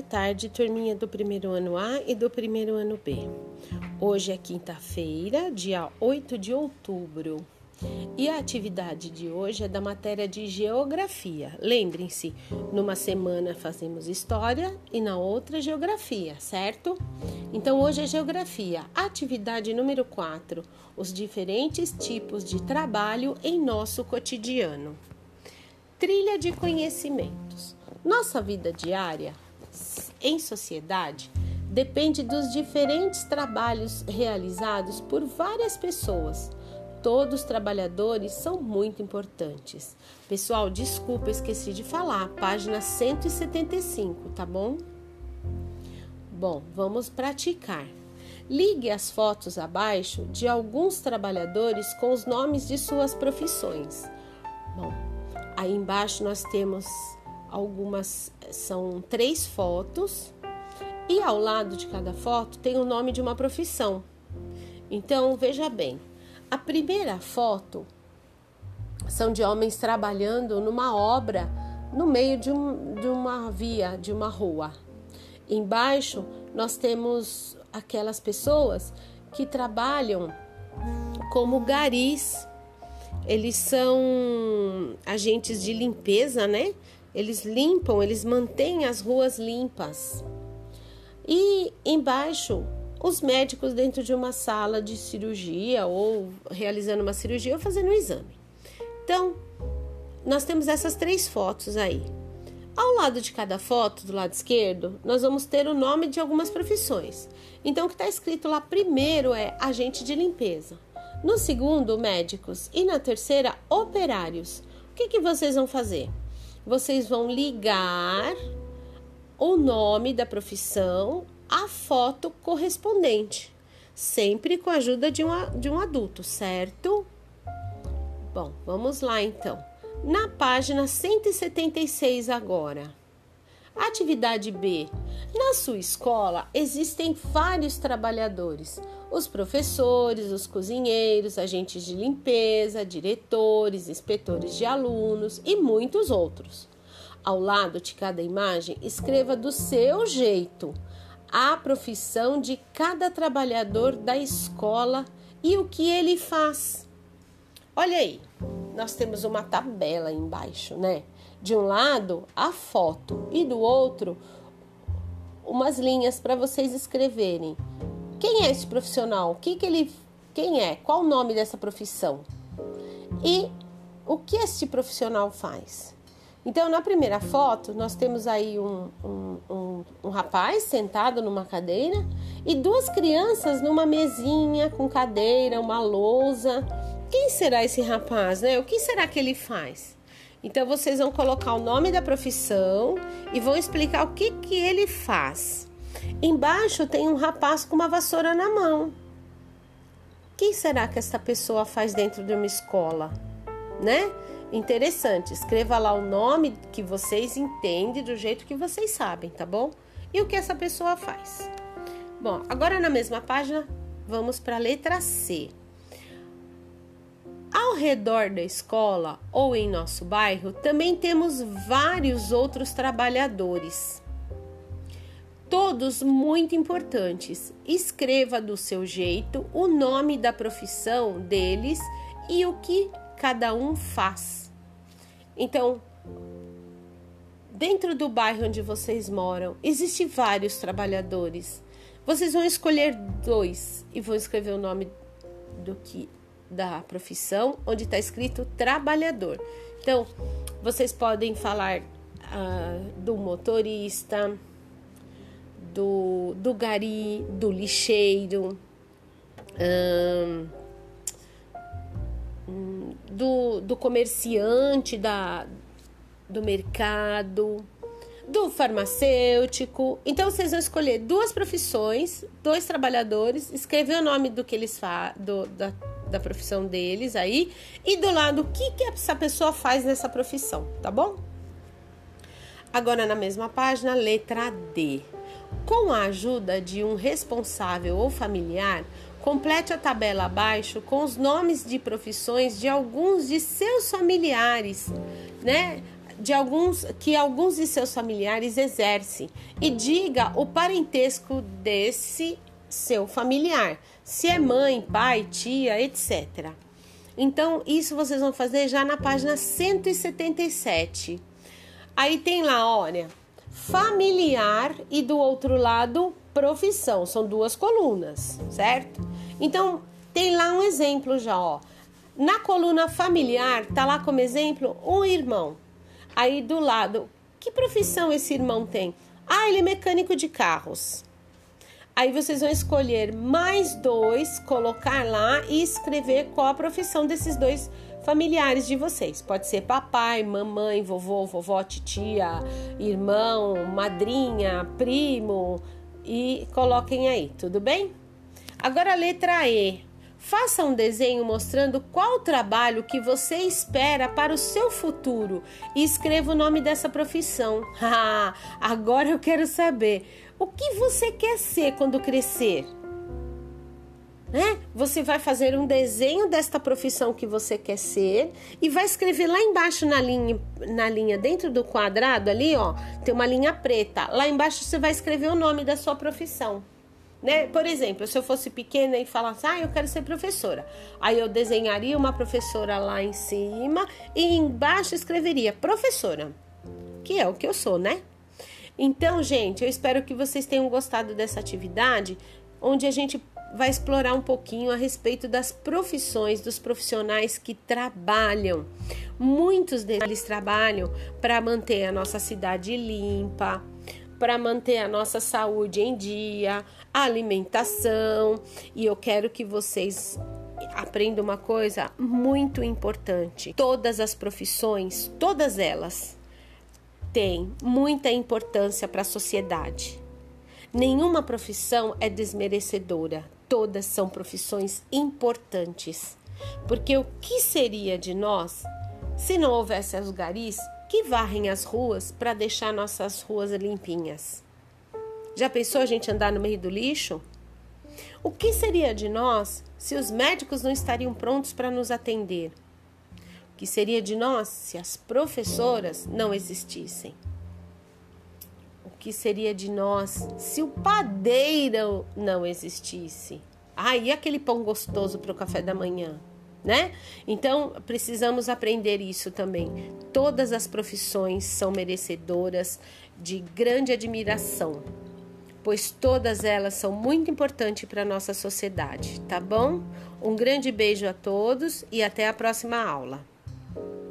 Boa tarde, turminha do primeiro ano A e do primeiro ano B. Hoje é quinta-feira, dia 8 de outubro. E a atividade de hoje é da matéria de geografia. Lembrem-se, numa semana fazemos história e na outra geografia, certo? Então hoje é geografia. Atividade número 4: os diferentes tipos de trabalho em nosso cotidiano. Trilha de conhecimentos. Nossa vida diária em sociedade depende dos diferentes trabalhos realizados por várias pessoas. Todos os trabalhadores são muito importantes. Pessoal, desculpa, esqueci de falar, página 175, tá bom? Bom, vamos praticar. Ligue as fotos abaixo de alguns trabalhadores com os nomes de suas profissões. Bom, aí embaixo nós temos algumas são três fotos e ao lado de cada foto tem o nome de uma profissão. Então, veja bem, a primeira foto são de homens trabalhando numa obra no meio de, um, de uma via, de uma rua. Embaixo nós temos aquelas pessoas que trabalham como garis. Eles são agentes de limpeza, né? Eles limpam, eles mantêm as ruas limpas. E embaixo, os médicos dentro de uma sala de cirurgia ou realizando uma cirurgia ou fazendo um exame. Então, nós temos essas três fotos aí. Ao lado de cada foto, do lado esquerdo, nós vamos ter o nome de algumas profissões. Então, o que está escrito lá primeiro é agente de limpeza. No segundo, médicos. E na terceira, operários. O que, que vocês vão fazer? Vocês vão ligar o nome da profissão à foto correspondente, sempre com a ajuda de um, de um adulto, certo? Bom, vamos lá então. Na página 176 agora. Atividade B. Na sua escola existem vários trabalhadores: os professores, os cozinheiros, agentes de limpeza, diretores, inspetores de alunos e muitos outros. Ao lado de cada imagem, escreva do seu jeito a profissão de cada trabalhador da escola e o que ele faz. Olha aí, nós temos uma tabela embaixo, né? De um lado, a foto e do outro, umas linhas para vocês escreverem. Quem é esse profissional? O que, que ele. Quem é? Qual o nome dessa profissão? E o que esse profissional faz? Então, na primeira foto, nós temos aí um, um, um, um, rapaz sentado numa cadeira e duas crianças numa mesinha com cadeira, uma lousa. Quem será esse rapaz, né? O que será que ele faz? Então, vocês vão colocar o nome da profissão e vão explicar o que, que ele faz. Embaixo tem um rapaz com uma vassoura na mão. Quem será que essa pessoa faz dentro de uma escola, né? Interessante. Escreva lá o nome que vocês entendem do jeito que vocês sabem, tá bom? E o que essa pessoa faz. Bom, agora na mesma página, vamos para a letra C. Ao redor da escola ou em nosso bairro, também temos vários outros trabalhadores. Todos muito importantes. Escreva do seu jeito o nome da profissão deles e o que cada um faz. Então, dentro do bairro onde vocês moram, existem vários trabalhadores. Vocês vão escolher dois e vão escrever o nome do que da profissão, onde está escrito trabalhador. Então, vocês podem falar uh, do motorista, do, do gari, do lixeiro, do, do comerciante da, do mercado, do farmacêutico. Então vocês vão escolher duas profissões, dois trabalhadores, escrever o nome do que eles fazem, da, da profissão deles aí, e do lado o que, que essa pessoa faz nessa profissão, tá bom? Agora na mesma página, letra D. Com a ajuda de um responsável ou familiar, Complete a tabela abaixo com os nomes de profissões de alguns de seus familiares, né? de alguns que alguns de seus familiares exercem e diga o parentesco desse seu familiar, se é mãe, pai, tia, etc. Então, isso vocês vão fazer já na página 177. Aí tem lá, olha, familiar e do outro lado profissão, são duas colunas, certo? Então, tem lá um exemplo já, ó. Na coluna familiar, tá lá como exemplo um irmão. Aí do lado, que profissão esse irmão tem? Ah, ele é mecânico de carros. Aí vocês vão escolher mais dois, colocar lá e escrever qual a profissão desses dois familiares de vocês. Pode ser papai, mamãe, vovô, vovó, titia, irmão, madrinha, primo e coloquem aí, tudo bem? Agora a letra E. Faça um desenho mostrando qual trabalho que você espera para o seu futuro e escreva o nome dessa profissão. Ah, agora eu quero saber o que você quer ser quando crescer. Né? Você vai fazer um desenho desta profissão que você quer ser e vai escrever lá embaixo na linha, na linha dentro do quadrado ali, ó, tem uma linha preta. Lá embaixo você vai escrever o nome da sua profissão. Né? Por exemplo, se eu fosse pequena e falasse, ah, eu quero ser professora, aí eu desenharia uma professora lá em cima e embaixo escreveria professora, que é o que eu sou, né? Então, gente, eu espero que vocês tenham gostado dessa atividade, onde a gente vai explorar um pouquinho a respeito das profissões dos profissionais que trabalham. Muitos deles trabalham para manter a nossa cidade limpa, para manter a nossa saúde em dia, alimentação. E eu quero que vocês aprendam uma coisa muito importante. Todas as profissões, todas elas, têm muita importância para a sociedade. Nenhuma profissão é desmerecedora, todas são profissões importantes. Porque o que seria de nós se não houvesse os garis que varrem as ruas para deixar nossas ruas limpinhas. Já pensou a gente andar no meio do lixo? O que seria de nós se os médicos não estariam prontos para nos atender? Que seria de nós se as professoras não existissem? O que seria de nós se o padeiro não existisse? Ah, e aquele pão gostoso para o café da manhã? né? Então, precisamos aprender isso também. Todas as profissões são merecedoras de grande admiração, pois todas elas são muito importantes para a nossa sociedade, tá bom? Um grande beijo a todos e até a próxima aula. Thank you.